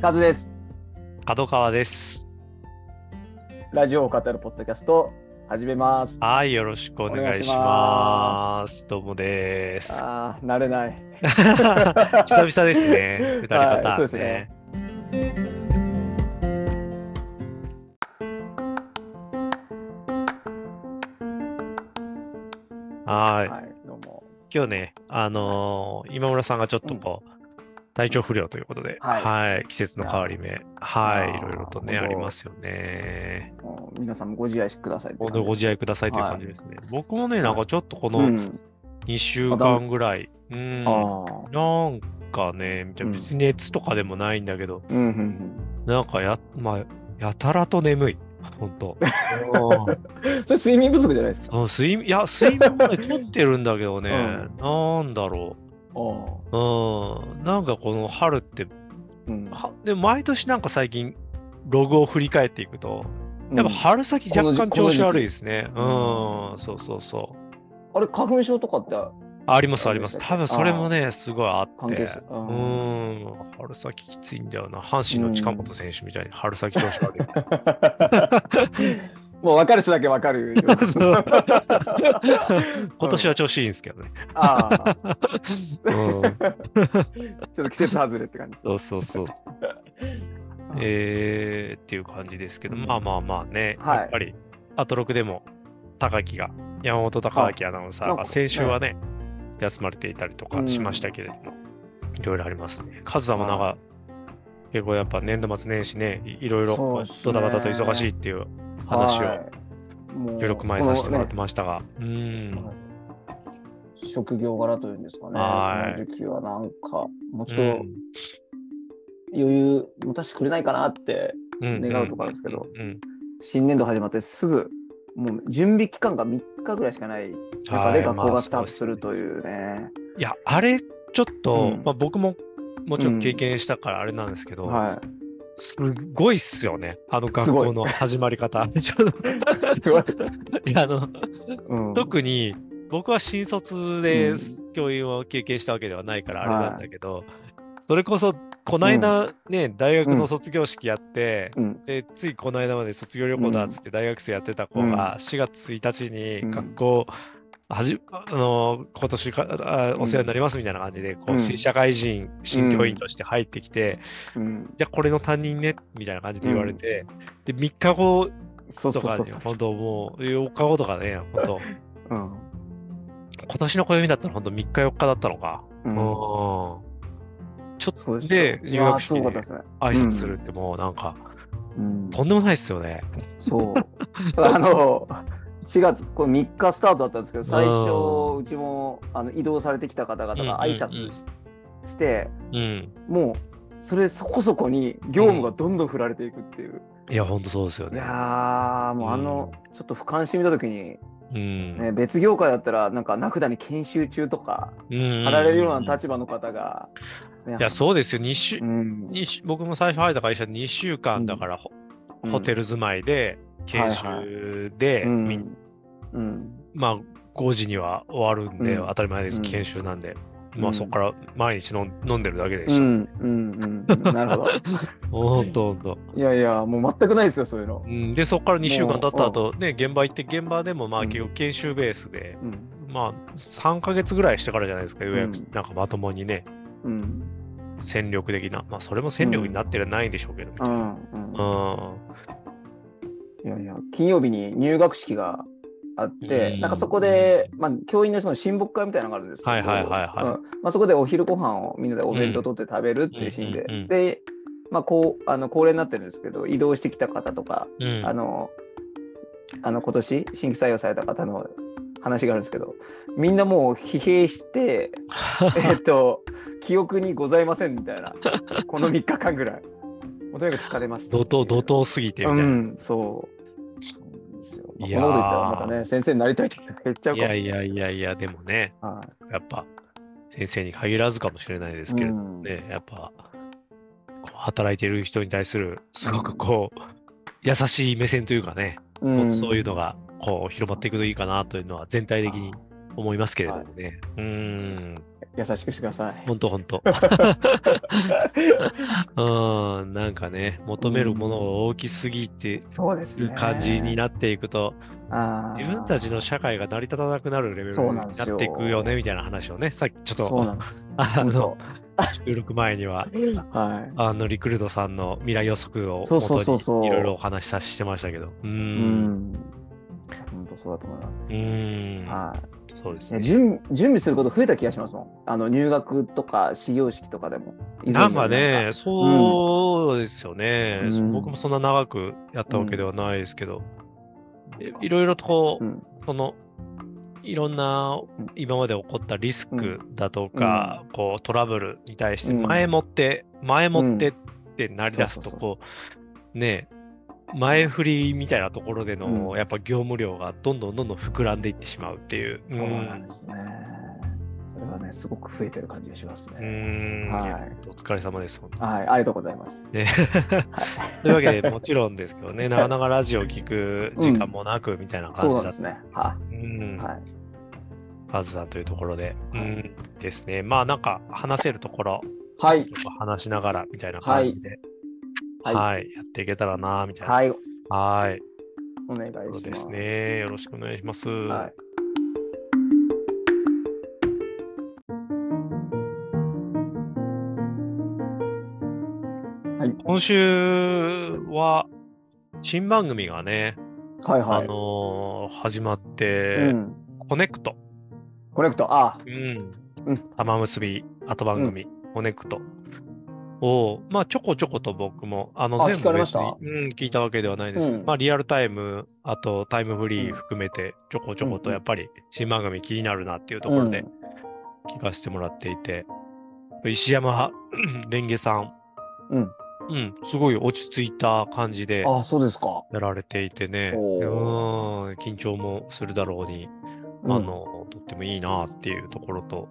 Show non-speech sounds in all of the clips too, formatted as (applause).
カズです。角川です。ラジオを語るポッドキャスト始めます。はい、よろしくお願いしおます。どうもです。ああ、慣れない。(laughs) 久々ですね、二人はいパターンそうですねね。はい、はい、どうも。今日ね、あのー今村さんがちょっとこう、体調不良ということで、はいはい、季節の変わり目、はい、いろいろとね、ありますよね。皆さんもご自愛ください本当ご自愛くださいという感じですね。僕もね、いなんかちょっとこのうん。2週間ぐらい、うん。なんかね、うん別に熱とかでもないんだけど、うんうんなんかや、まあ、やたらと眠い。本当。うん。それ睡眠不足じゃないですか？睡眠いや、睡眠もね取ってるんだけどね、なんだろ。う。うん。なんかこの春って、うん。はでも毎年なんか最近、ログを振り返っていくと、やっぱ春先若干調子悪いですね。このうん、そうそうそう。あれ、花粉症とかってありますあります。多分それもね、すごいあってうーん、春先きついんだよな。阪神の近本選手みたいに春先調子悪い。(laughs) もう分かる人だけ分かる。(laughs) (laughs) 今年は調子いいんですけどね。ああ。うん、ちょっと季節外れって感じ。そうそうそう。えー、っていう感じですけど、まあまあまあね、はいやっぱり、アトロクでも、高木が、山本高明アナウンサーが先週はね、休まれていたりとかしましたけれども、いろいろありますね。カズさんもなんか、結構やっぱ年度末年始ね、いいろいろドタバタと忙しいっていう話を収録前させてもらってこましたが、うのん。ね職業柄というんですかね。はい。この時期はなんか、もうちょっとうん。余裕持たせてくれないかなってうん。願うところなんですけど、うん。新年度始まってすぐ、もう準備期間が3日ぐらいしかない。中で学校がスタートするというね。いや、あれ、ちょっと、うん。まあ、僕ももちろん経験したからあれなんですけど、はすごいっすよね、あの学校の始まり方。(laughs) い。やあのうん。特に僕は新卒うでん。教員を経験したわけではないからあれなんだけど、それこそこの間ね、大学の卒業式やって、うん。でついこの間まで卒業旅行だっつって大学生やってた子が4月1日に学校、はじあの今年かあお世話になりますみたいな感じで、こううん。新社会人、新教員として入ってきて、うん。じゃあこれの担任ねみたいな感じで言われて、で3日後とかに。本当もう4日後とかね、本当。(laughs) うん。今年の暦だったら本当3日4日だったのか。うん。うん。ちょっとで入学式で。挨拶するってもうなんか、うん。とんでもないですよね。そう。(laughs) あの、4月、これ3日スタートだったんですけど、最初、うんうちもあの移動されてきた方々が挨うんうんうん拶し,、して、うん。もう、それそこそこに業務がどんどん振られていくっていう。いや、本当そうですよいね。やー、もうあの、ちょっと俯瞰してみたときに、うん。ね、別業界だったら、なんか名札に研修中とか、うん貼られるような立場の方が、ねいや、そうですよ。2週、うん、二週僕も最初入った会社2週間だから、ホテル住まいで、研修で、まあ、5時には終わるんで、うん。当たり前です、うん。研修なんで。まあ、うんそこから毎日飲ん飲んでるだけでしょ。うん。うん。うん、なるほど。ほんとほんと。いやいや、もう全くないですよ、そういうの。うん、で、そこから2週間経ったも後、ね、現場行って、現場でもまあうん。結局研修ベースで、うん。まあ3ヶ月ぐらいしてからじゃないですか、ようやくうん。なんかまともにね、うん。戦力的な、まあそれも戦力になってはないんでしょうけど、みたいな。うん。うん。うん。いやいや、金曜日に入学式があって、うんなんかそこで、まあ、教員のその親睦会みたいなのがあるんですけど、はいはいはいはいうんまあ、そこでお昼ご飯をみんなでお弁当取って食べるっていうシーンで、うんで、まあ、こうあの恒例になってるんですけど、移動してきた方とか、うん。あの、あの今年新規採用された方の話があるんですけど、みんなもう疲弊して、(laughs) えっと、記憶にございませんみたいな、この3日間ぐらい。もうとにかく疲れました。怒涛、怒涛すぎてみたいな。うん、そう。そうなんですよまあいやーこんなこと言ったらまたね、先生になりたいって言っちゃうかもいやいやいやいや、でもね、はやっぱ先生に限らずかもしれないですけれどうんね、やっぱ働いてる人に対するすごくこう、優しい目線というかね、い。もっとそういうのがこう広まっていくといいかなというのは全体的に思いますけれどもね。うーん。優しくしてください。ほんとほんと。(laughs) うん、なんかね、求めるものが大きすぎてそうですね。感じになっていくと、あー自分たちの社会が成り立たなくなるレベルになっていくよね、みたいな話をね、さっきちょっと。あ本の収録前には、当はい。あのリクルートさんの未来予測をそうそういろいろお話しさせてましたけど。う。うんん。本当そうだと思います。うん。はい。そうですね。ね準準備すること増えた気がしますもん。あの入学とか始業式とかでも。なんかね、そうですよね、うん。僕もそんな長くやったわけではないですけど、いいろいろとこう、うん。その、いろんなうん。今まで起こったリスクだとか、こうトラブルに対してうん。前もって、前もってってなりだすと、こう、ね前振りみたいなところでの、うんやっぱ業務量がどんどんどんどん膨らんでいってしまうっていう。うそうなんですね。それはね、すごく増えてる感じがしますうね。ん、はいお疲れ様です。はい、ありがとうございます。ねはい、(laughs) というわけで、もちろんですけどね、(laughs) なかなかラジオ聞く時間もなくみたいな感じだった。なんですね。はうんい。はい。カズさんというところで、はいうんですね。まあなんか話せるところ、はい。話しながらみたいな感じで、はい。はい、やっていけたらな、みたいな。はい。はい。お願いしそうます。ですね。よろしくお願いします。はい。はい。今週は、新番組がね、はいはい。あのー始まっうて、ん。こねくと、こねくと、あ、うんうん、たまむすび後番組、こねくとを、まあ、ちょこちょこと僕も、あの、あ全部うん、聞いたわけではないんですけど、うん。まあ、リアルタイム、あとタイムフリうん。ー含めて、ちょこちょことうんやっぱり新番組気になるなっていうところでうん。聞かせてもらっていて、石山 (coughs) レンゲさん、うん。うん、すごい落ち着いた感じであ、そうですか。やられていてね、うおん、緊張もするだろうに、うん。あ、の、とってもいいなっていうところと、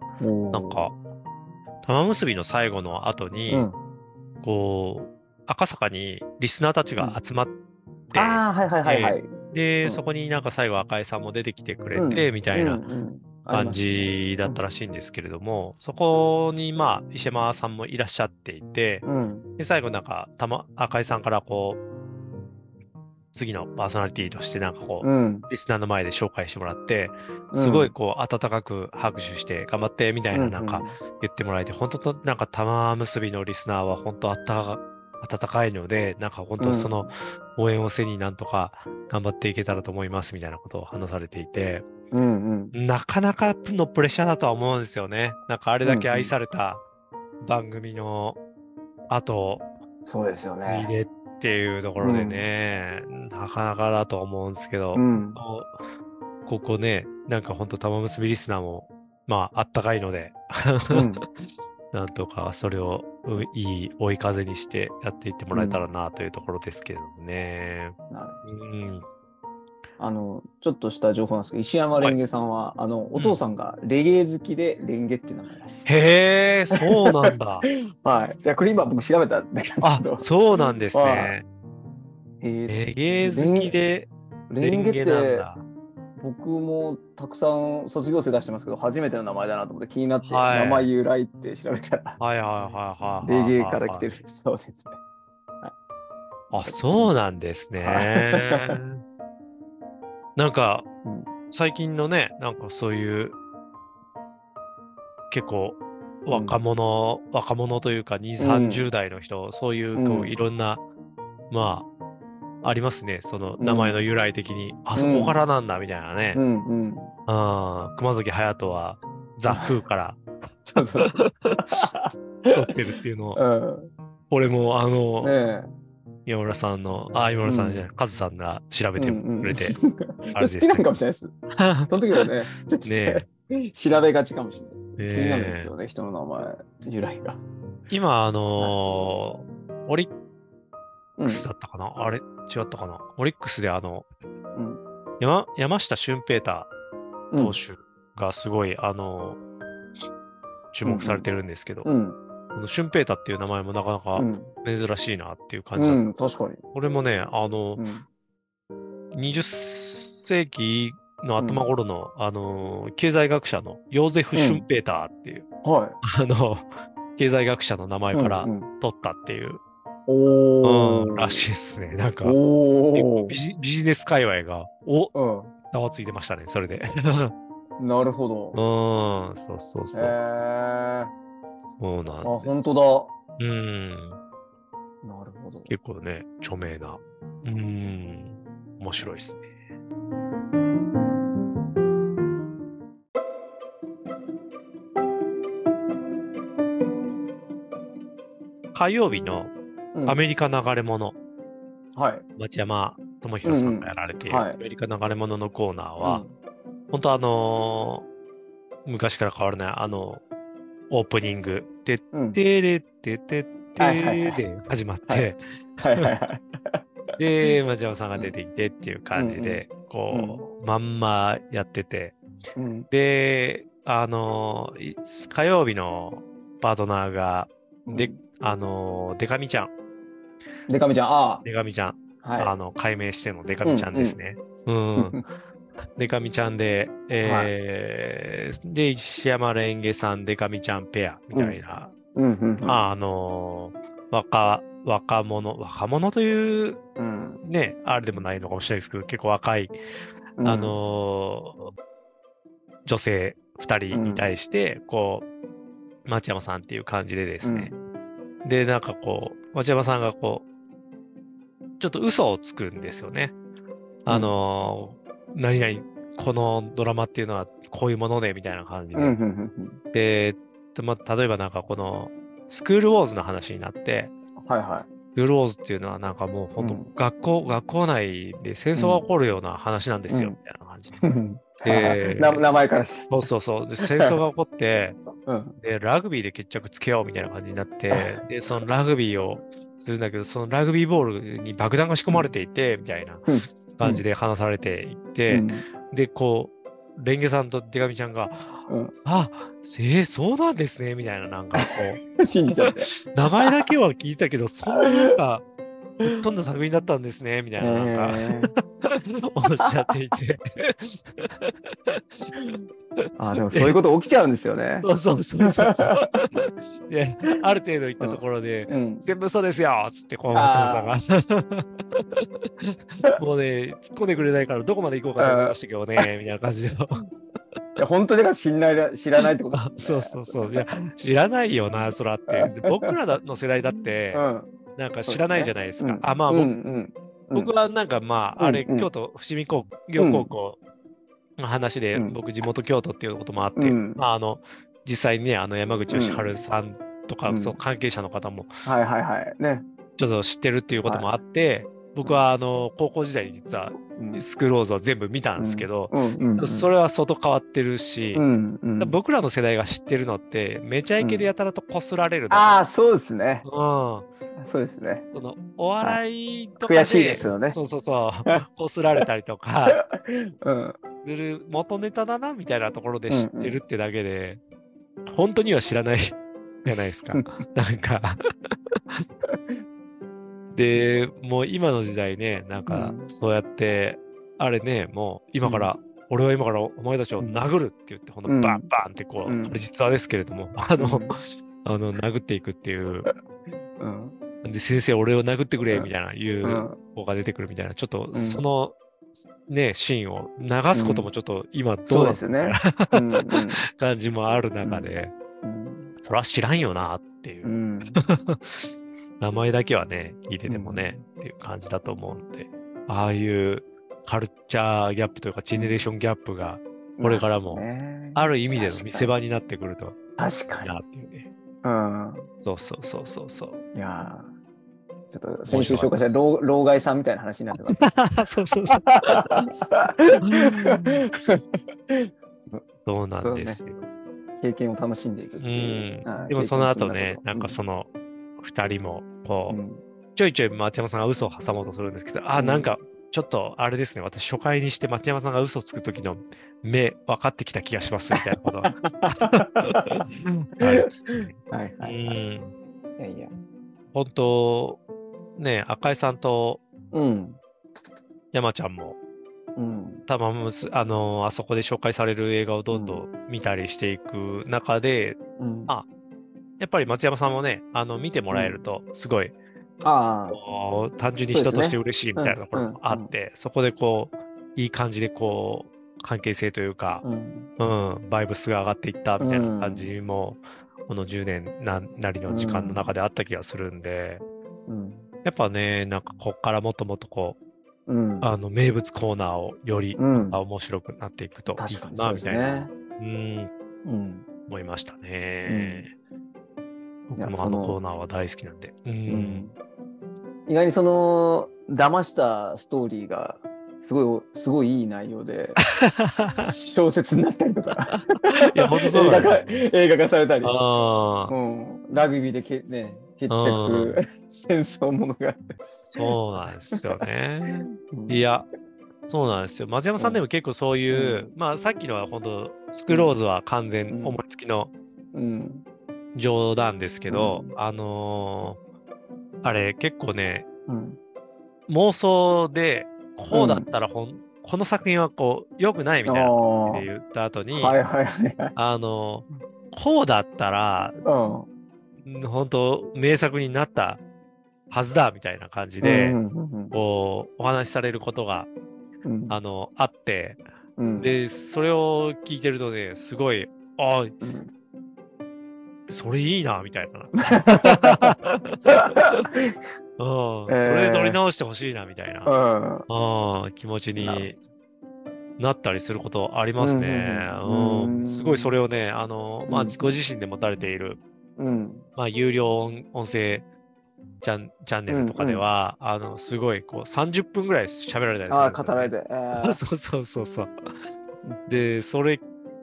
なんか、玉結びの最後の後に、うん。こう、赤坂にリスナーたちが集まって、ああ、はいはいはいはい。で、うんそこになんか最後赤井さんも出てきてくれて、みたいなうんうん感じだったらしいんですけれども、そこにまあ、石山さんもいらっしゃっていて、うん。で、最後なんか、たま、赤井さんからこう、次のパーソナリティとしてなんかこう、うん。リスナーの前で紹介してもらって、うんすごいこう、温かく拍手して、頑張って、みたいななんか、言ってもらえて、本当となんか玉結びのリスナーは本当あったか温かいので、なんか本当その応援を背になんとか頑張っていけたらと思いますみたいなことを話されていて、うんうん。なかなかのプレッシャーだとは思うんですよね。なんかあれだけ愛された番組の後そうですよにね。でっていうところでね、なかなかだと思うんですけど、うん。こうここね、なんか本当玉結びリスナーも、まああったかいので、うん (laughs) なんとかそれをういい追い風にしてやっていってもらえたらなというところですけれどもね。なるうん。あの、ちょっとした情報なんですけど、石山レンゲさんは、あの、お父さんがレゲエ好きでレンゲっていう名前らしい。へえ、そうなんだ。(laughs) はい。いや、これ今僕調べたんだけあど、、そうなんですね。えーレゲエ好きでレンゲって。僕もたくさん卒業生出してますけど、初めての名前だなと思って気になって、はい名前由来って調べたら、はいはいはいはいはいはい。レゲエから来てるそうですね。あ、そうなんですねは。なんかうん、最近のね、なんかそういう、結構、若者、若者というか、2、うん。30代の人、そういう、こうん。う、いろんな、まあ、ありますね。そのうん。名前の由来的に、あそこからなんだ、みたいなね。うん熊崎隼人は、ザ・フーから。(laughs) 撮ってるっていうのを、うん。俺も、あの、ね今村さんの、あ、今村さんじゃない、カズさんが調え。べてくれて、あれでした好きなのかもしれないです。(laughs) その時はね、ちょっとね調べがちかもしれない。ね気になるんですよね、人の名前、由来が。今、あのーオリッうんクスだったかな、あれ違ったかな？オリックスであの、うん。山山下俊平太うん投手がすごい、あのー注目されてるんですけど、うん。この俊平太っていう名前もなかなかうん。珍しいなっていう感じだった。うん、確かに。俺もね、あの、うん。20世紀の頭頃の、あのー経済学者のヨーゼフ・シュンペーターっていう、はあの、経済学者の名前い。からうんうん取ったっていう、おー。うんらしいですね。なんか、ビジビジネス界隈が、おお。ざわついてましたね、それで。うん。なるほど。(laughs) うん、そうそうへそう。え。そうなんあ。本当うん。だ。なるほど。結構ね、著名な。うん。面白いですね。火曜日のうんアメリカ流れ物、はい。町山智博さんがやられているうんうんはいアメリカ流れ物のコーナーは、本当あのー昔から変わらないあのオープニングでうん。うん。てれってててで始まっはいて。で、町山さんが出てきてっていう感じで、こう、まんまやってて、うん。で、あの火曜日のパートナーが、で、あのーデカミちゃん、でかみちゃん、あデカミちゃん、あ。はい。あの、解明してのデカミちゃんですね。うん。デカミちゃんで、えーで、石山レンゲさん、デカミちゃんペアみたいな、うん。うんうん。まあ、あのー若、若者、若者といううん。ね、あれでもないのかもしれないですけど、結構若い、うん。あ、のー女性2人に対して、こう、町山さんっていう感じでですね、で、なんかこう、町山さんがこう、ちょっと嘘をつくんですよね。あのー何々、このドラマっていうのはこういうもので、みたいな感じで。うんうんうんで、まあ、例えばなんかこの、スクールウォーズの話になって、うん。はいはスクールウォーズっていうのはなんかもう本当、うん学校、学校内で戦争が起こるような話なんですよ、うんみたいな感じで。(laughs) い。でな名前から。そうそうそう。で、戦争が起こって、(laughs) うん。で、ラグビーで決着つけようみたいな感じになって、で、そのラグビーをするんだけど、そのラグビーボールに爆弾が仕込まれていて、みたいなうん感じで話されていて、で、こう、レンゲさんとデカミちゃんが、うんあ、えー、そうなんですね、みたいな、なんかこうん。(laughs) 信じちゃって。う、(laughs) 名前だけは聞いたけど、そんななんか、ぶっ飛んだ作品だったんですね、みたいな、なんか、えおっしゃっていて。ー (laughs) あ、でもそういうこと起きちゃうんですよね。そうそうそうそうそう。で、ある程度行ったところで、うん。全部嘘ですよっつって、こう、松本さんが。(laughs) もうね、突っ込んでくれないから、どこまで行こうかと思いましたけどね、みたいな感じで。いや本当だから知らない知らないってことあ (laughs) そうそうそう。いや、知らないよな、そらって。で僕らの世代だって、うん。なんか知らないじゃないですか。うん。あ、まあ、僕うんうん僕はなんかまあ、あれ、うんうん。京都、伏見高業高校の話で、うん。僕、地元京都っていうこともあって、うん。まあ、あの、実際にね、あの山口義晴さんとか、うん。そう関係者の方もはいはいはい。ね。ちょっと知ってるっていうこともあって、僕はあの高校時代に実はうんスクローズは全部見たんですけど、うんうんうん。それは相当変わってるし、うんうん。僕らの世代が知ってるのって、めちゃイケでやたらとこすられるあだあ、そうですね。け。うん。そうですね。そのお笑いとかで、悔しいですよねそうそうそう、(laughs) こすられたりとかうん。する元ネタだなみたいなところで知ってるってだけで、本当には知らないじゃないですか。うんなんかで、もう今の時代ね、なんかうん。そうやって、あれね、もう今から、俺は今からお前たちを殴るって言って、ほんとうん。バンバンってこう、うん。あれ実話ですけれども、あの、うん。あの (laughs) 殴っていくっていう、うん。で、先生、俺を殴ってくれみたいな、いううん。子が出てくるみたいな、ちょっとん。その、ね、シーンを流すこともちょっと今どそうですね。うんうん。(laughs) 感じもある中で、うん。それは知らんよなっていう。う、ん。(laughs) 名前だけはね、聞いててもね、っていう感じだと思うんで、ああいうカルチャーギャップというか、ジェネレーションギャップが、これからもねある意味での見せ場になってくると確かに。なっていうね。うん。そうそうそうそうそう。いやーちょっと先週紹介した老老害さんみたいな話になってます。(laughs) そうそうそう。(laughs) そうなんですよ。経験を楽しんでいくいう。んは。いでもその後ね、なんかその二人も、こう、うんちょいちょい町山さんが嘘を挟もうとするんですけど、あ、うんなんか、ちょっとあれですね、私初回にして町山さんが嘘をつく時の目分かってきた気がしますみたいなこと (laughs) はいはいはい。やいや。本当、ね、赤井さんとうん。山ちゃんも、うん。たまむす、あのーあそこで紹介される映画をどんどん見たりしていく中で、うん。あやっぱり松山さんもね、あの見てもらえると、すごい、あ単純に人として嬉しいみたいなところもあって、そこでこう、いい感じでこう、関係性というか、うん。うん、バイブスが上がっていったみたいな感じも、この10年ななりの時間の中であった気がするんで、うん。やっぱね、なんかこっからもっともっとこう、うん。あの名物コーナーをより、面白くなっていくといい確かかな、みたいな、ね。うん、うん。思いましたね。僕もあのコーナーは大好きなんで。う。うんん。意外にその、騙したストーリーが、すごい、すごいいい内容で、(laughs) 小説になったりとか、いや、本当そう映画化。映画化されたり、うん、ラグビーでけ、ね、決着する戦争ものが。そうなんですよね。うんいや、そうなんですよ。松山さんでも結構そういう、まあさっきのは本当、スクローズは完全うん思いつきのうん。冗談ですけど、うんあのーあれ結構ね、うん。妄想で、こうだったらほん、この作品はこう、良くないみたいな感じで言った後に、はいはいはいはい。あのーこうだったら、うん。本当名作になったはずだみたいな感じで、うんうんこう、お話しされることが、うんあの、あって、うん、で、それを聞いてるとね、すごい、ああ、うんそれいいな、みたいな。(laughs) うん、そえー。れ取り直してほしいな、みたいな、うん。うん、気持ちなになったりすることありますね。うんうんうんうん。すごいそれをね、あの、まあ、うん。ご自身で持たれている、うん。まあ、有料音音声チャンチャンネルとかでは、あの、すごい、こう、30分ぐらい喋られたりするああ。語られて。えー。(laughs) そうそうそうそう。で、それ、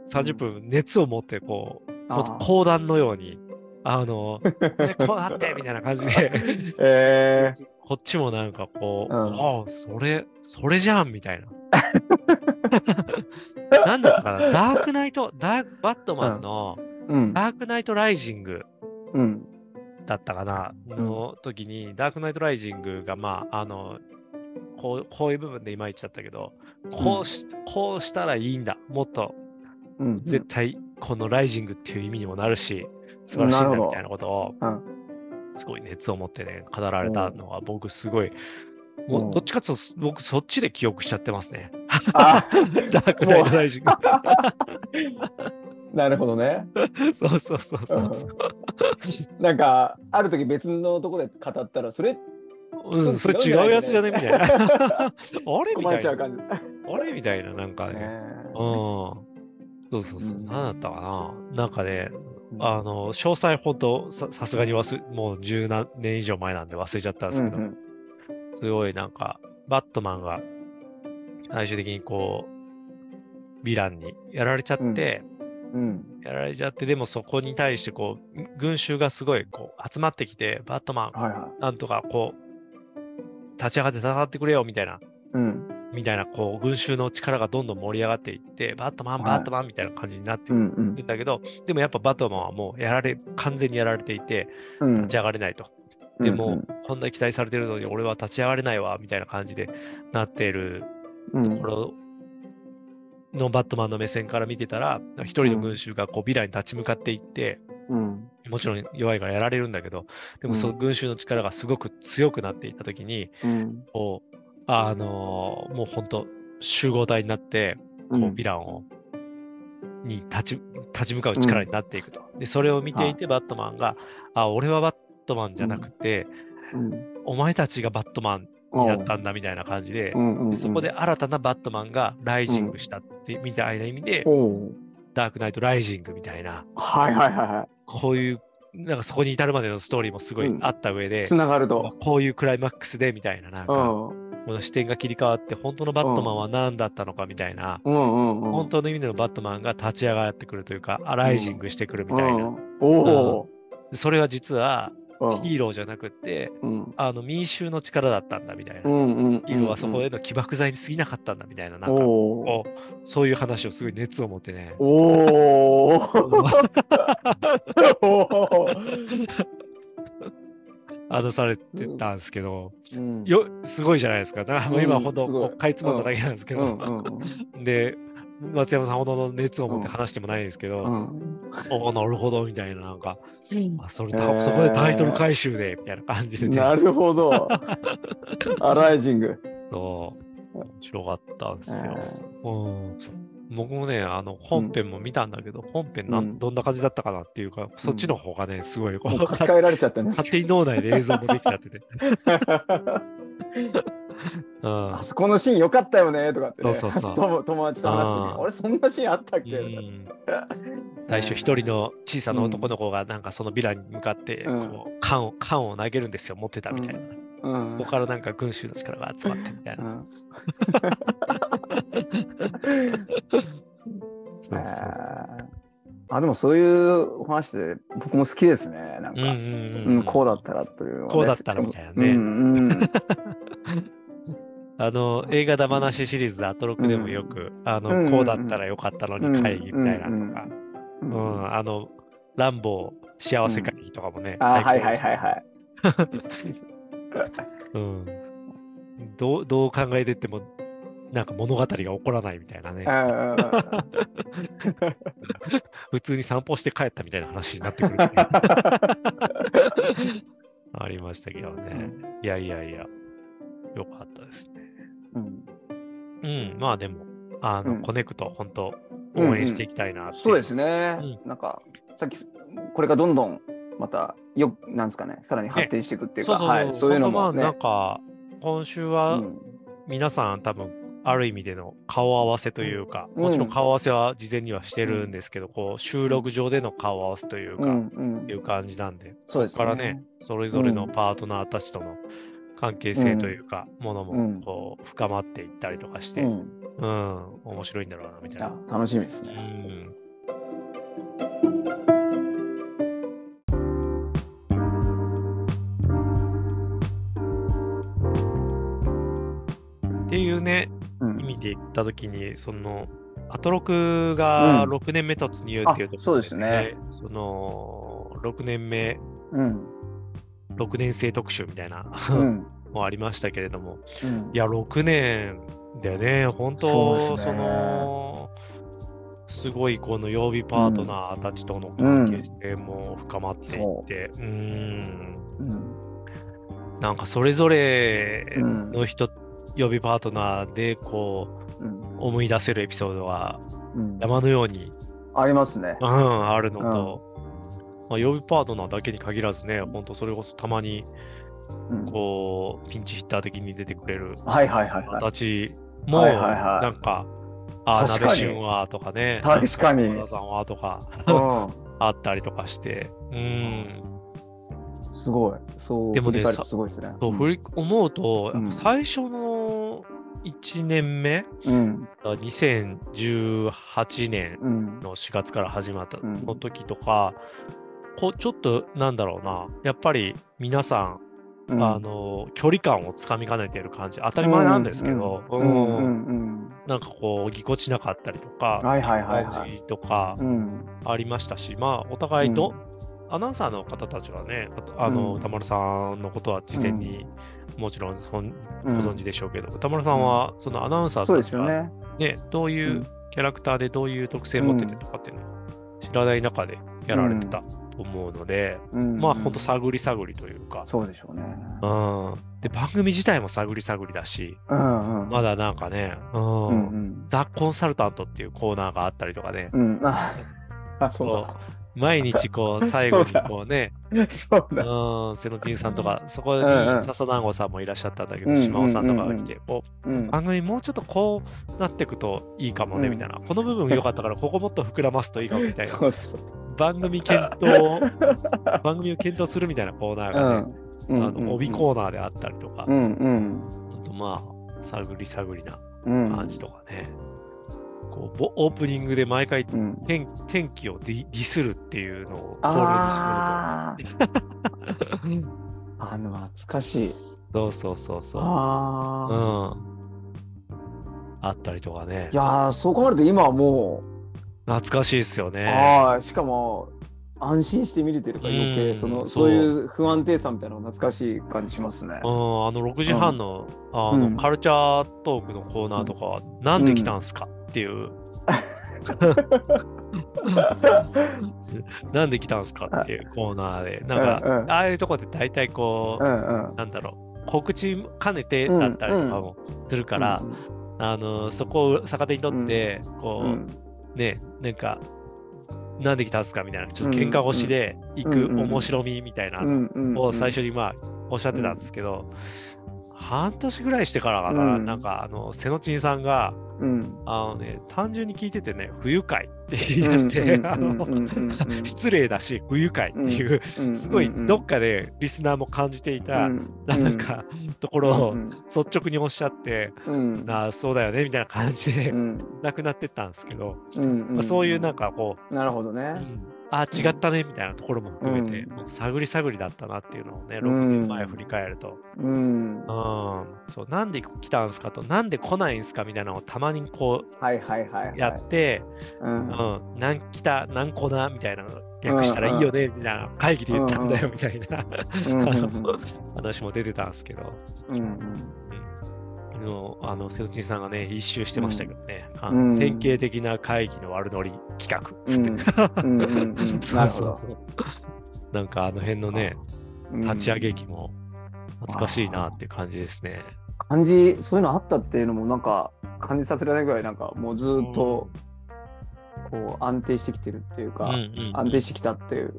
30分熱を持って、こう、講談のように、あの、(laughs) ねこうなってみたいな感じで、(laughs) えー。こっちもなんかこう、うん。ああ、それ、それじゃんみたいな。(laughs) なんだったかな、ダークナイト、ダークバットマンの、うん。ダークナイトライジングうん。だったかな、の時に、ダークナイトライジングが、まあ、あの、こうこういう部分でいまいちだったけど、こうし、こうしたらいいんだ。もっとうん。絶対このライジングっていう意味にもなるし、素晴らしいんだみたいなことをうん、すごい熱を持ってね、語られたのは僕すごい、もうどっちかっていうと僕そっちで記憶しちゃってますね。あ (laughs) ダークナイトライジング。(laughs) なるほどね。そうそうそうそうそう。なんか、ある時別のところで語ったら、それうん、それ違うやつじゃね？みたいな。(laughs) あれ？み困たいな。あれ？みたいな、なんかね。ねうん。そうそうそう。うん。何だったかな。なんかね、うん。あの、詳細本当ささすがに忘れ、もう十何年以上前なんで忘れちゃったんですけど、うんすごいなんか、バットマンが最終的にこう、ヴィランにやられちゃって、うん。やられちゃって、でもそこに対してこう、群衆がすごいこう集まってきて、バットマン、はいはなんとかこう、立ち上がって戦ってくれよみたいな、い。うんみたいな、こう、群衆の力がどんどん盛り上がっていって、バットマン、はい。バットマンみたいな感じになっていうんうん。くんだけど、でもやっぱバットマンはもうやられ、完全にやられていて、うん。立ち上がれないと。でも、うん。こんな期待されてるのに俺は立ち上がれないわ、みたいな感じでなっているうん。ところのバットマンの目線から見てたら、一人の群衆がこうヴィランに立ち向かっていって、うん。もちろん弱いからやられるんだけど、でもその群衆の力がすごく強くなっていったときに、うん。こう、あのーもう本当集合体になって、こうヴィランを、に立ち立ち向かう力になっていくと。で、それを見ていて、バットマンが、あ、俺はバットマンじゃなくて、うん。お前たちがバットマンになったんだみたいな感じで、うん。うん。でそこで新たなバットマンがライジングしたって、みたいな意味で、ダークナイトライジングみたいな、はいはいはいはこういう、なんかそこに至るまでのストーリーもすごいうん。あった上で、い。つながると。こういうクライマックスでみたいな、なんうか、んこの視点が切り替わって、本当のバットマンは何だったのかみたいな。本当の意味でのバットマンが立ち上がってくるというか、アライジングしてくるみたいな。それは実はうんヒーローじゃなくって、うんあの民衆の力だったんだみたいな。うんうん。要はそこへの起爆剤に過ぎなかったんだみたいな、なんか、そういう話をすごい熱を持ってね。お。(laughs) お (laughs) お。あのされてたんですけど、うんよすごいじゃないですか。だか今うんほどこうかいつまんだだけなんですけど、(laughs) で、松山さんほどの熱を持って話してもないんですけど、うんおお、なるほどみたいな、なんか、あそれ、へーそこでタイトル回収で、みたいな感じでね。なるほど。(laughs) アライジング。そう、面白かったんですよ。えうん僕もね、あの本編も見たんだけど、本編なん、うん。どんな感じだったかなっていうか、そっちの方がね、すごいこう、書き換えられちゃったんです勝手に脳内で映像もできちゃってて。(laughs) うん。あそこのシーン良かったよねとかって、ね、そうそうそう。(laughs) 友友達と話す時。あーに、俺そんなシーンあったっけ、うん。最初一人の小さな男の子がなんかそのヴィランに向かってうん。こう缶を缶を投げるんですよ持ってたみたいな、うん。そこからなんか群衆の力が集まってみたいな、うん。(laughs) そうそうそう。えーあでもそういうお話で僕も好きですね。なんか、うんうんううん。んこうだったらというこうだったらみたいなね。うんうん (laughs) あの映画だ話シリーズでアトロクでもよく、あの、うんこうだったらよかったのに会議みたいなのとか、ううんん。あのランボー幸せ会議とかもね、あはいはいはいはい。(laughs) うん、どうどう考えてってもなんか物語が起こらないみたいなね。うん (laughs) 普通に散歩して帰ったみたいな話になってくる時が (laughs) ありましたけどね。いやいやいや、よかったですね。うん。うん、まあでも、あの、うん。コネクト、本当応援していきたいなっていそうですね、うなんかさっきこれがどんどんまたよなんですかねさらに発展していくっていうか、そうそうそう、はい、そういうのもね。なんか、今週うはん。皆さん多分、ある意味での顔合わせというか、うん。もちろん顔合わせは事前にはしてるんですけど、こう収録上での顔合わせというか、うんうん。いう感じなんで、そうですね。ここからね、それぞれのパートナーたちとの関係性というか、ものうん。もこう深まっていったりとかして、ううん、ん面白いんだろうな、みたいあな。楽しみですうね。ん。ね、うん。意味で言ったときに、その、アトロクがうん。6年目突入っていうところあそうですね。その、6年目、うん。6年生特集みたいな、うん。(laughs) もありましたけれども、うん。いや、6年でね、本当、そその、すごいこの曜日パートナーたちとの関係性も深まっていって、うーん、うん。なんかそれぞれうん。の人、曜日パートナーでこうん。う思い出せるエピソードがうん。山のように、ありますね。うん、あるのと、まあ、曜日パートナーだけに限らずね、本当それこそたまにうん。こうピンチヒッター的に出てくれるはいはいはいはい。たちも、なんか、ああ、鍋旬はとかね、確かに。なん和田さんはとかう (laughs) あったりとかして、うん。んすごい。そうでもねすごいですね。そう振り思うと、最初の1年目、うん。2018年うん。の4月から始まったうん。の時とか、こうちょっとなんだろうな、やっぱり皆さん、うん。あの距離感をつかみかねている感じ、当たり前なんですけど、うんうんうん。うん。なんかこう、ぎこちなかったりとか、はいはいはいはい。感じとかうん。ありましたし、まあ、お互いど、アナウンサーの方たちはね、ああの、うん。歌丸さんのことは事前にもちろんごうん。存知でしょうけど、歌丸さんはそのアナウンサーたちね。ね、どういううん。キャラクターでどういう特性持っててとかっていうのを知らない中でやられてたと思うので、うん。まあ、ほんと探り探りというか、そうでしょうね。うん。で、番組自体も探り探りだし、うんうん。まだなんかね、うん。ザ・コンサルタントっていうコーナーがあったりとかね、うん。あ、あそう毎日こう (laughs) 最後にこうね、うだ。うん、瀬野仁さんとか、そこに笹団子さんもいらっしゃったんだけど、島尾さんとかが来て、番組もうちょっとこうなっていくといいかもね、うんみたいな。この部分良かったから、ここもっと膨らますといいかもみたいな。(laughs) 番組検討、(laughs) 番組を検討するみたいなコーナーがね、うんあの帯コーナーであったりとか、うんうん。ほんとまあ、探り探りなうん。感じとかね。こうボオープニングで毎回うん。天天気をディディスるっていうのを恒ああ。例にしてると。あの懐かしい。そうそうそうそう。ああ。うん。あったりとかねい。やーそう考えると今はも懐かしいですよう、ね。ああしかも安心して見れてるから余計そのう。んそういう不安定さみたいなのが懐かしい感じしますね。うん、あの6時半の,、あのうん。カルチャートークのコーナーとかは、なんで来たんすかっていう、(laughs) なんで来たんすかっていうコーナーで、なんか、ああいうとこで大体こう、う。なんだろう、告知兼ねてだったりとかもするから、あのそこを逆手にとって、こう、うん。ね、なんか、なんで来たんすかみたいな、ちょっと喧嘩腰しで行く面白みみたいなうんうんうんを最初にまあおっしゃってたんですけど、半年ぐらいしてからかな、うん。なんかあの、瀬野ちんさんが、うん。あのね、単純に聞いててね、不愉快って言い出して、(laughs) 失礼だし、不愉快っていう、すごいどっかでリスナーも感じていた、なんか、ところを率直におっしゃって、ああ、そうだよね、みたいな感じで、なくなってったんですけど、まあ、そういうなんかこう、なるほどね。うんああ、違ったね、みたいなところも含めて、うん。探り探りだったなっていうのをね、6うん。年前振り返ると、うん。うん、そう、なんで来たんすかと、なんで来ないんすかみたいなのをたまにこはいはいはい。うやって、うん。うん、何来た、何来なみたいなの略したらいいよね、みたいな会議で言ったんだよ、みたいな。(laughs) 話も出てたんですけど、うんうんのあの、瀬戸内さんがね、一周してましたけどね、あうん。の典型的な会議の悪ノリ企画。っつって。うんうん (laughs) そうそうそう。なんかあの辺のね、うん。立ち上げ機も懐かしいなっていう感じですね。感じそういうのあったっていうのもなんか感じさせられないぐらいなんかもうずっとこう安定してきてるっていうか、うんうんうん。安定してきたっていう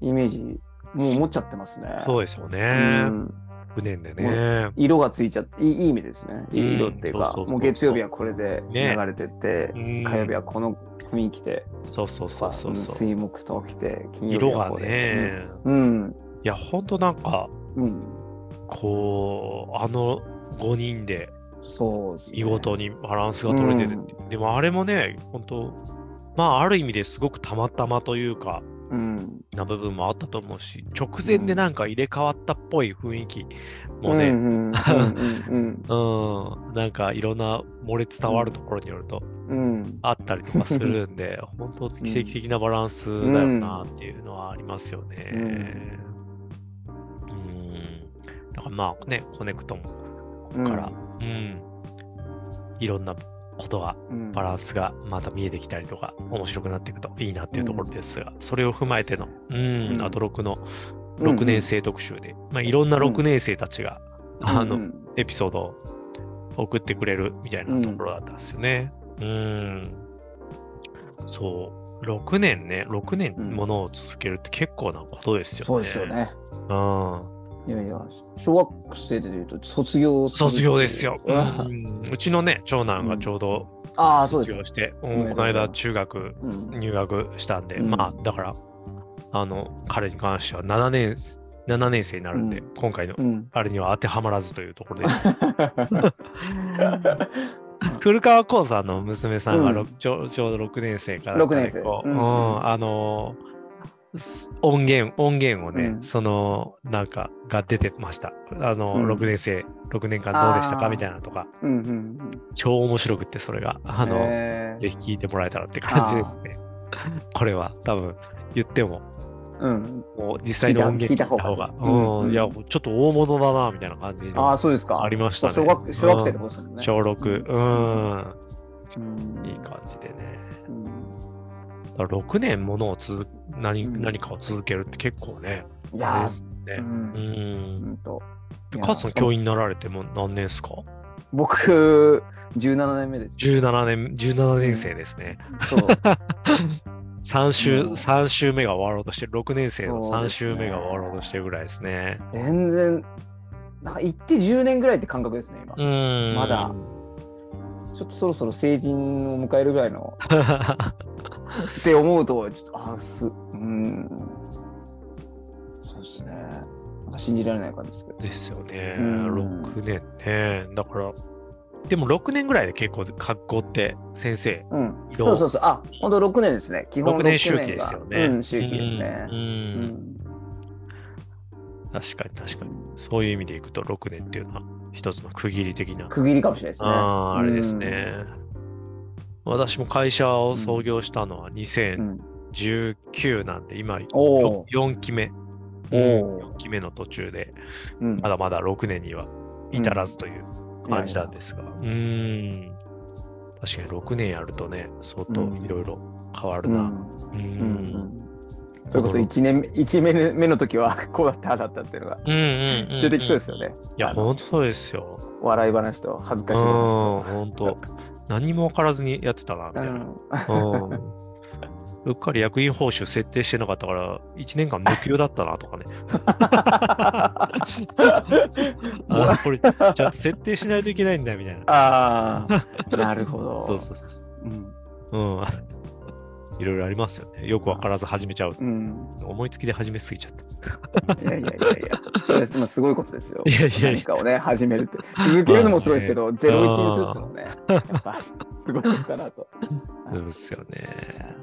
イメージもう持っちゃってますね。そうですようね。ん6年でね。色がついちゃっていいいい意味ですね。いい色っていうか、うんそうそうそうそうもう月曜日はこれで流ねれてって、うん火曜日はこの雰囲気で、そうそうそうそうそう。水木と起きて、金曜日色がはこうで。ね、うん。いや、ほんとなんか、うん。こう、あの5人でそうね、見事にバランスが取れてるって。でもあれもね、本当まあある意味ですごくたまたまというか、うん。な部分もあったと思うし、直前でなんか入れ替わったっぽい雰囲気もね、なんかいろんな漏れ伝わるところによると。あったりとかするんで、(laughs) 本当奇跡的なバランスだよなっていうのはありますよね。うん。だからまあね、コネクトもうんから、うん、いろんなことが、うんバランスがまた見えてきたりとか、面白くなっていくといいなっていうところですが、それを踏まえての、うん、うんアドロクの6年生特集で、まあ、いろんな6年生たちが、あの、うんエピソードを送ってくれるみたいなところだったんですよね。うん。そう。6年ね、6年ものを続けるって結構なことですよね。そうですよ。ね。うん。いやいや、小学生でいうと卒業卒業ですよ。ううん。うちのね、長男がちょうどああ、そうです。卒業して、んうん。この間中学うん。入学したんで、うん。まあ、だから、あの、彼に関しては7年、7年生になるんで、うん。今回のうん。あれには当てはまらずというところでした。(laughs) 古川光さんの娘さんが、ちょうど6年生から六年生。こううん。うん。あのす音源、音源をね、うん。その、なんか、が出てました。あの、うん。6年生、6年間どうでしたかみたいなのとか、うんうんうん。超面白くって、それが、あの、えー。ぜひ聞いてもらえたらって感じですね。(laughs) これは、多分、言っても、うん。もう実際の音源聞いた方が、うん、うんいや、ちょっと大物だな、みたいな感じの。ああ、そうですか。ありましたね。小学小学生ってうんことですもん。ね。小6、うん、うん。いい感じでね。うんだから6年ものを続何,、うん何かを続けるって結構ね、いやですー、ね。ううんん。うんと。カズさん、教員になられても何年ですか？僕、17年目です。?17 年、17年生ですね。そう。(laughs) 3週、うん三週目が終わろうとしてる、6年生の3そうですね週目が終わろうとしてるぐらいですね。全然、なんか行って10年ぐらいって感覚ですね、今。うん。まだちょっとそろそろ成人を迎えるぐらいの (laughs) って思うと、ちょっと、あす、うん。そうですね。なんか信じられない感じですけど。ですよね。うん6年ね。だから、でも6年ぐらいで結構学校って先生、うん。そうそうそう。あ、本当6年ですね。基本6 6年年周期ですよね。うん、周期ですねう。ん。ううんん。確かに確かに。そういう意味でいくと6年っていうのは一つの区切り的な。区切りかもしれないですね。ああ、あれですね。私も会社を創業したのはう2000、ん。2019なんで、今おー 4, 期目。おー4期目の途中で、うんまだまだ6年には至らずという感じなんですが。うーん。確かに6年やるとね、相当いろいろ変わるな。うんそれこそ1年一年目の時は (laughs) こうだったああだったっていうのがうんうんうんうん出てきそうですよね。いや、本当そうですよ。笑い話と恥ずうん、かしい話本当。何も分からずにやってたな、みと。たいな。うんうっかり役員報酬設定してなかったから、1年間無給だったなとかね。(laughs) あこれ、ちゃんと設定しないといけないんだ、みたいな。ああ、なるほど。(laughs) そうそうそう。うん。うん。いろいろありますよね。よく分からず始めちゃう。うん。思いつきで始めすぎちゃった。いやいやいやいや、それすごいことですよ。いやいやいや何かをね、始めるって。続けるのもすごいですけど、(laughs) ゼロ一にするっもね、やっぱすごいことかなと。そうですよね。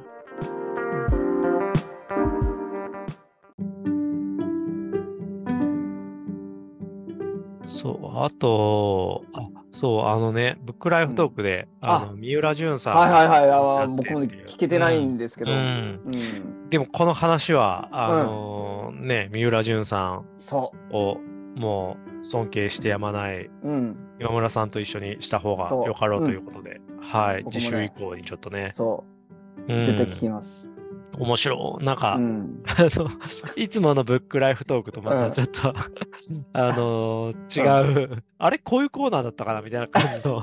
そう、あと、あ、そう、あのね、ブックライフトークで、んあの、三浦淳さんはいはいはい、あ僕も聞けてないんですけど、でもこの話は、あのね、三浦淳さそんをもう尊敬してやまない、今村さんと一緒にした方がよかろうということで、はい、ね。次週以降にちょっとね、そう。う、ん。絶対聞きます。面白い、なんか、うん、あの、いつものブックライフトークとまたちょっと、(laughs) あのー違う、あれこういうコーナーだったかなみたいな感じの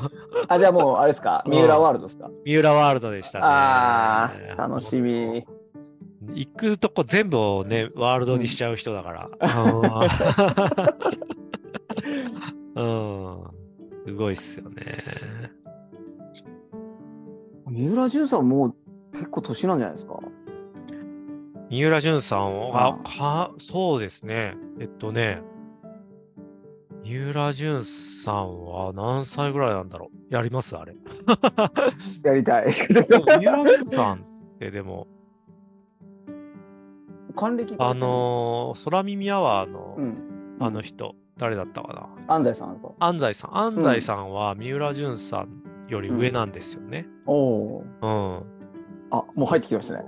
あ、じゃあもう、あれですか、(laughs) うん三浦ワールドですか？三浦ワールドでしたね。ああ、楽しみ。行くとこ全部をね、ワールドにしちゃう人だから。うん。(laughs) うんすごいっすよね。三浦淳さんもう結構年なんじゃないですか？三浦淳さんあは、か、そうですね。えっとね、三浦淳さんは何歳ぐらいなんだろう？やります？あれ。やりたい。三浦淳さんってでも、還暦あ、のー空耳アワーのうん、あの人、誰だったかな？安西さん。安西さん。安西さんは三浦淳さんより上なんですよね。おおー。うん。あ、もう入ってきましたね。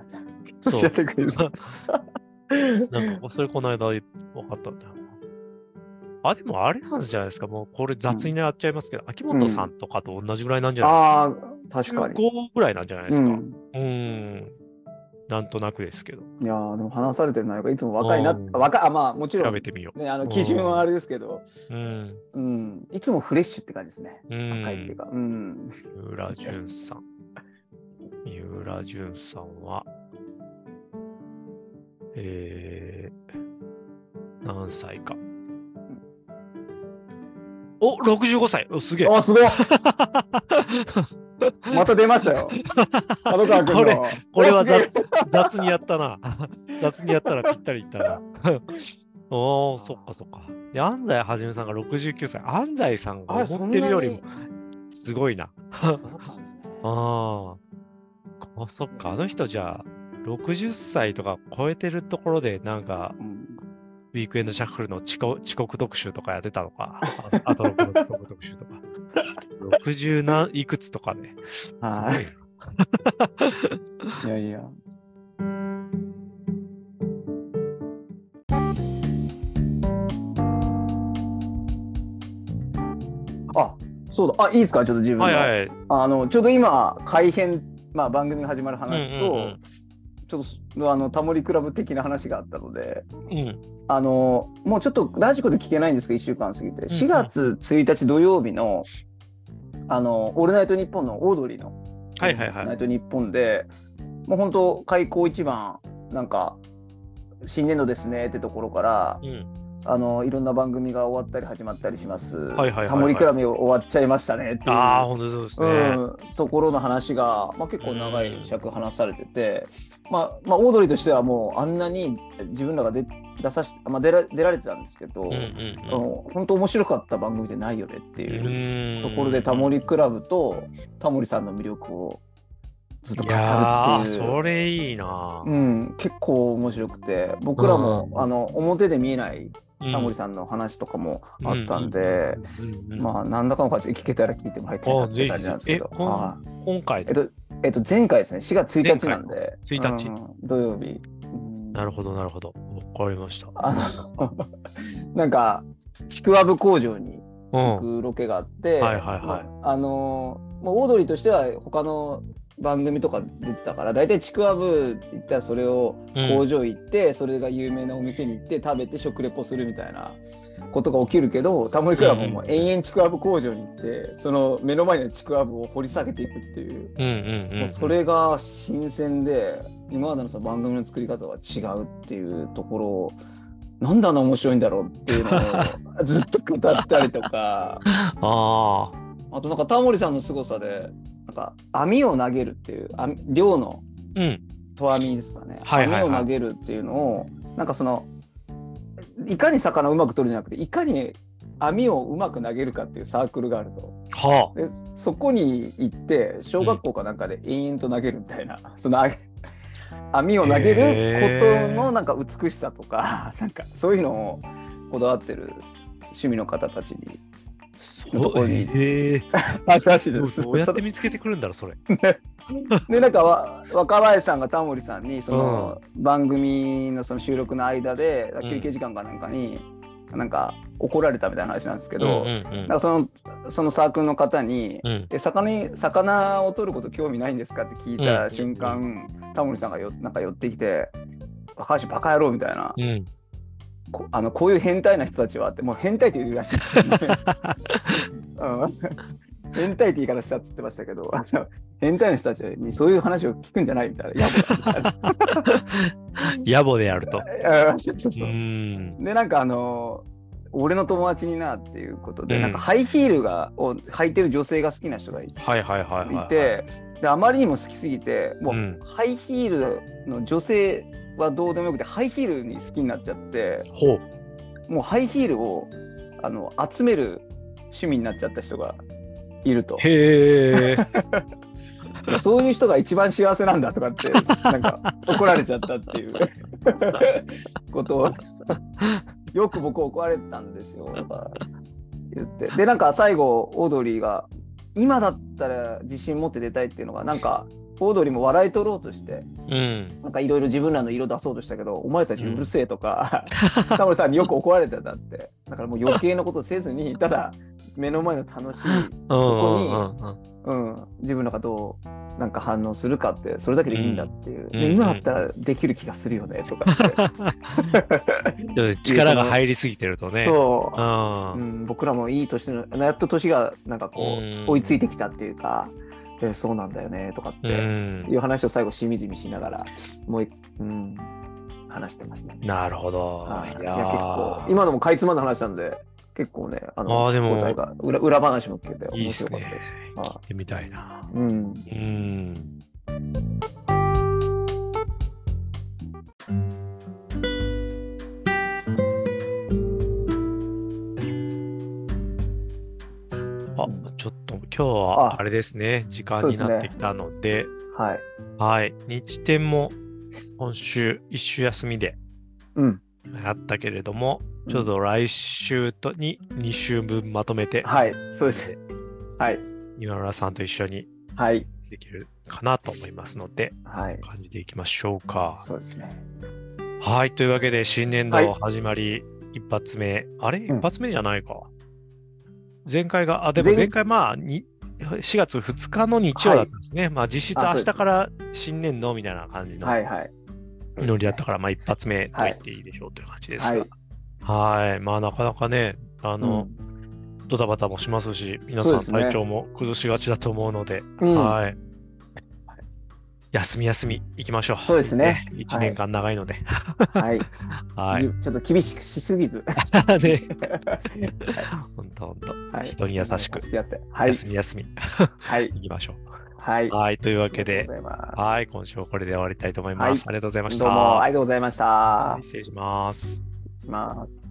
そう教えてくれる。(laughs) なんか、それこの間分かったんだよな。あ、でもあれなんじゃないですか。もうこれ雑にやっちゃいますけど、秋元さんとかと同じぐらいなんじゃないああ、確かに。ですか。15ぐらいなんじゃないですか。うん、うん。なんとなくですけど、いやーでも話されてる内容がいつも若いな、うん若い、あまあもちろん、調べてみよね、あの基準はあれですけど、う。うん。うん、いつもフレッシュって感じですね。うん。若いっていうか。うん。三浦淳さん。三浦淳さんは、えー、何歳か。お !65 歳おすげえあ、すごい (laughs) また出ましたよ。角川君の。これこれは雑 (laughs) 雑にやったな。(laughs) 雑にやったらぴったりいったな。おー、そっかそっか。で、安西はじめさんが69歳。安西さんがあ思ってるよりもすごいな。ああ。あそっか、あの人じゃあ、60歳とか超えてるところで、なんか、うんウィークエンドシャッフルの遅刻特集とかやってたのか。(laughs) ああとの遅刻特集とか。60何いくつとかね。すごい。い。いやいや。あ、そうだ。あ、いいですか？ちょっと自分の。はいはい。あの、ちょうど今、改編、まあ番組が始まる話と、うんうんうんちょっと、あの、タモリクラブ的な話があったので、うん。あの、もうちょっとラジコで聞けないんですけど、1週間過ぎて、ん4月1日土曜日の、あの、オールナイトニッポンのオードリーの、はいはいはい。オールナイトニッポンで、もう本当、開口一番、なんか、新年度ですねってところから、うん。あのいろんな番組が終わったり始まったりします。はいはいはいはいタモリクラブ終わっちゃいましたねっていう。ああ、本当そうですね。うん、ところの話が、まあ、結構長い尺話されてて、まあまあ、オードリーとしてはもうあんなに自分らが出出さし、まあ、出ら出られてたんですけど、うんうんあの本当面白かった番組じゃないよねってうん。いううんところでタモリクラブとタモリさんの魅力をずっとい語るっていう。それいいなう。ん、結構面白くて僕らも、うんあの表で見えないうんタモリさんの話とかもあったんで、まあ何らかの形で聞けたら聞いてもらいたいなあって感じなんですけど。今回？えっと、えっと、前回ですね、4月1日なんで。前回1日。うん。土曜日。なるほど、なるほど。わかりました。あの、(laughs) なんか、ちくわぶ工場にうん。行くロケがあって、はいはいはい。まああのもうオードリーとしては他の番組とか出てたから大体ちくわぶって言ったらそれを工場行って、それが有名なお店に行って食べて食レポするみたいなことが起きるけどタモリクラブも延々ちくわぶ工場に行ってその目の前のちくわぶを掘り下げていくっていう。うんうんうん、それが新鮮で今までのその番組の作り方は違うっていうところをなんであんな面白いんだろうっていうのをずっと語ったりとか。(laughs) ああとなんかタモリさんの凄さでか網を投げるっていう網漁のあ。うん。投網ですかね、はいはいはい網を投げるっていうのをなんかそのいかに魚をうまく取るじゃなくていかに網をうまく投げるかっていうサークルがあると。はでそこに行って小学校かなんかで延々と投げるみたいな、(laughs) そのあ網を投げることのなんか美しさとかなんかそういうのをこだわってる趣味の方たちにあ。のところに (laughs) しいです。どうやって見つけてくるんだろう、それ。(laughs) でなんかわ若林さんがタモリさんにその番組のその収録の間でん休憩時間かなんかになんか怒られたみたいな話なんですけど、うんうんなんかそのそのサークルの方にうん。うん。で魚に魚を取ること興味ないんですかって聞いた瞬間、タモリさんがよなんか寄ってきて「若林バカ野郎」みたいなうん。こあのこういう変態な人たちはってもう変態って言うらしいですよね。(laughs) うん変態って言い方したって言ってましたけどあの変態な人たちにそういう話を聞くんじゃないみたいな。野暮野暮であると。あそうそううそうん。でなんかあの俺の友達になっていうことで、うんなんかハイヒールがを履いてる女性が好きな人がいて。はいはいはいであまりにも好きすぎてもう、うんハイヒールの女性はどうでもよくてハイヒールに好きになっちゃって。もうハイヒールをあの集める趣味になっちゃった人がいるとへえ。で (laughs) そういう人が一番幸せなんだとかってなんか怒られちゃったっていうことをよく僕怒られたんですよとか言ってでなんか最後オードリーが今だったら自信持って出たいっていうのがなんかオードリーも笑い取ろうとしてうん。なんかいろいろ自分らの色出そうとしたけどお前たちうるせえとか、タモリさんによく怒られてたって。だからもう余計なことせずに (laughs) ただ目の前の楽しいうん。うんうん。うん。うん、自分らがどうなんか反応するかってそれだけでいいんだっていう、でうん。今だったらできる気がするよねとかって。(laughs) 力が入りすぎてるとね。そう。う、ん。うん、僕らもいい年のやっと年がなんかこうん。う追いついてきたっていうか、えそうなんだよねとかってうんいう話を最後しみじみしながらもう一、うん、話してましたね。なるほど。はいいやや結構今のもかいつまんの話なんで結構ねあのあーでも裏裏話も聞けて面白かったです。。聞いてみたいな。うんうん。ちょっと今日はああれですね、時間になってきたので、はい。はい、日展も今週一週休みでうん。やったけれども、ちょうど来週とに2週分まとめて、はい。そうです。はい。今村さんと一緒にはい。できるかなと思いますので、はい。感じていきましょうか。そうですね。はい、というわけで新年はい度始まり一発目、あれ？うん一発目じゃないか。前回が、あ、でも前前回まあ、に4月2日の日曜だったんですね。まあ実質明日から新年度みたいな感じのはいはい。ノリだったから、まあ一発目と言っていいでしょうという感じですが。はい、まあなかなかね、あの、ドタバタもしますし、皆さん体調も崩しがちだと思うので、うんうん。はい。休み休み行きましょう。そうですね1年間長いので。はい。(laughs) はい。ちょっと厳しくしすぎず。(laughs) ね。本当本当。はい人に優しく。はい。休み休みはい。(laughs) 行きましょはい。う。はい。というわけで、はい。今週はこれで終わりたいと思います。はいありがとうございました。どうもありがとうございました失礼します。します。